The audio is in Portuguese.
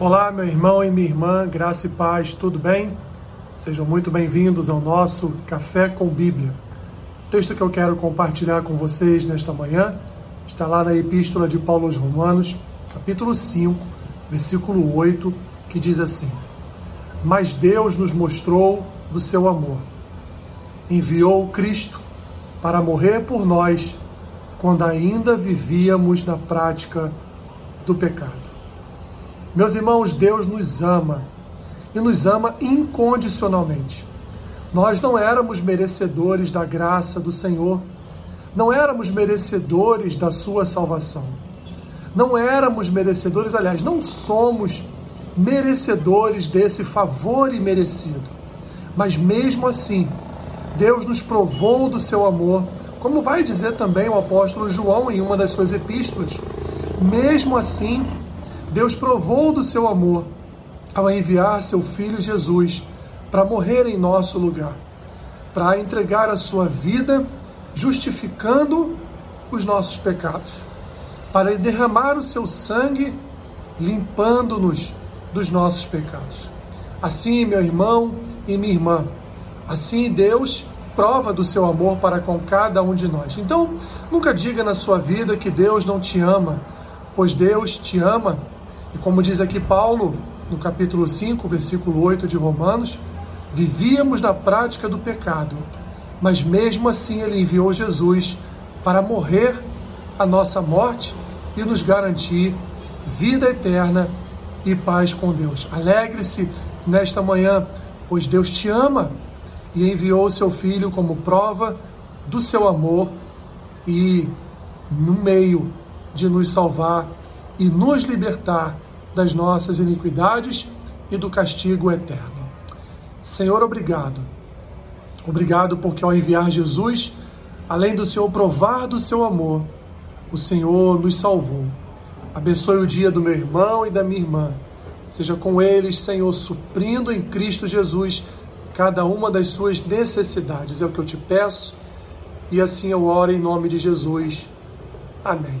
Olá, meu irmão e minha irmã, graça e paz, tudo bem? Sejam muito bem-vindos ao nosso Café com Bíblia. O texto que eu quero compartilhar com vocês nesta manhã está lá na Epístola de Paulo aos Romanos, capítulo 5, versículo 8, que diz assim: Mas Deus nos mostrou do seu amor. Enviou Cristo para morrer por nós quando ainda vivíamos na prática do pecado. Meus irmãos, Deus nos ama e nos ama incondicionalmente. Nós não éramos merecedores da graça do Senhor, não éramos merecedores da sua salvação. Não éramos merecedores, aliás, não somos merecedores desse favor imerecido. Mas mesmo assim, Deus nos provou do seu amor, como vai dizer também o apóstolo João em uma das suas epístolas. Mesmo assim, Deus provou do seu amor ao enviar seu filho Jesus para morrer em nosso lugar, para entregar a sua vida justificando os nossos pecados, para derramar o seu sangue limpando-nos dos nossos pecados. Assim, meu irmão e minha irmã, assim Deus prova do seu amor para com cada um de nós. Então, nunca diga na sua vida que Deus não te ama, pois Deus te ama e como diz aqui Paulo, no capítulo 5, versículo 8 de Romanos, vivíamos na prática do pecado, mas mesmo assim ele enviou Jesus para morrer a nossa morte e nos garantir vida eterna e paz com Deus. Alegre-se nesta manhã, pois Deus te ama e enviou o seu filho como prova do seu amor e no meio de nos salvar e nos libertar das nossas iniquidades e do castigo eterno. Senhor, obrigado. Obrigado porque ao enviar Jesus, além do Senhor provar do seu amor, o Senhor nos salvou. Abençoe o dia do meu irmão e da minha irmã. Seja com eles, Senhor, suprindo em Cristo Jesus cada uma das suas necessidades. É o que eu te peço e assim eu oro em nome de Jesus. Amém.